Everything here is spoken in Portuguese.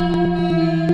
Música